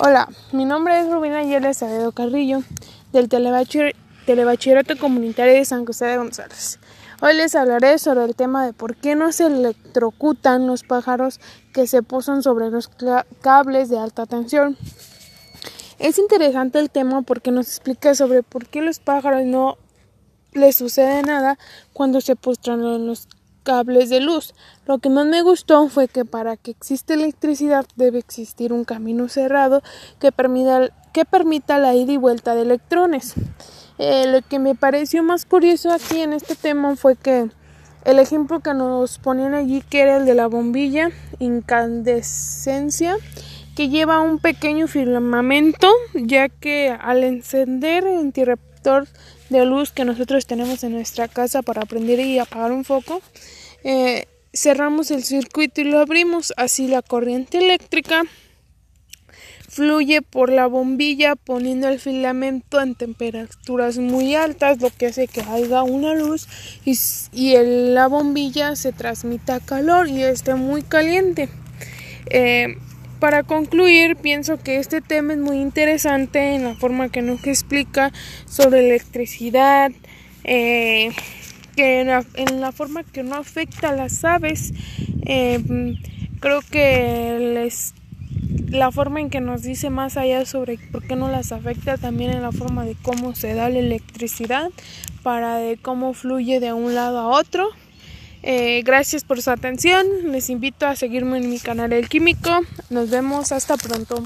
Hola, mi nombre es Rubina Yeles Sabedo Carrillo, del Telebachillerato Comunitario de San José de González. Hoy les hablaré sobre el tema de por qué no se electrocutan los pájaros que se posan sobre los cables de alta tensión. Es interesante el tema porque nos explica sobre por qué los pájaros no les sucede nada cuando se postran en los cables de luz. Lo que más me gustó fue que para que exista electricidad debe existir un camino cerrado que permita, que permita la ida y vuelta de electrones. Eh, lo que me pareció más curioso aquí en este tema fue que el ejemplo que nos ponían allí que era el de la bombilla incandescencia que lleva un pequeño filamento ya que al encender el interruptor de luz que nosotros tenemos en nuestra casa para prender y apagar un foco eh, cerramos el circuito y lo abrimos, así la corriente eléctrica fluye por la bombilla poniendo el filamento en temperaturas muy altas, lo que hace que haya una luz y, la bombilla se transmita calor y esté muy caliente. Eh, para concluir, pienso que este tema es muy interesante en la forma que nos explica sobre electricidad, eh, que en la, forma que no afecta a las aves, em, creo que la forma en que nos dice más allá sobre por qué no las afecta también en la forma de cómo se da la electricidad para de cómo fluye de un lado a otro. Eh, gracias por su atención. Les invito a seguirme en mi canal El Químico. Nos vemos hasta pronto.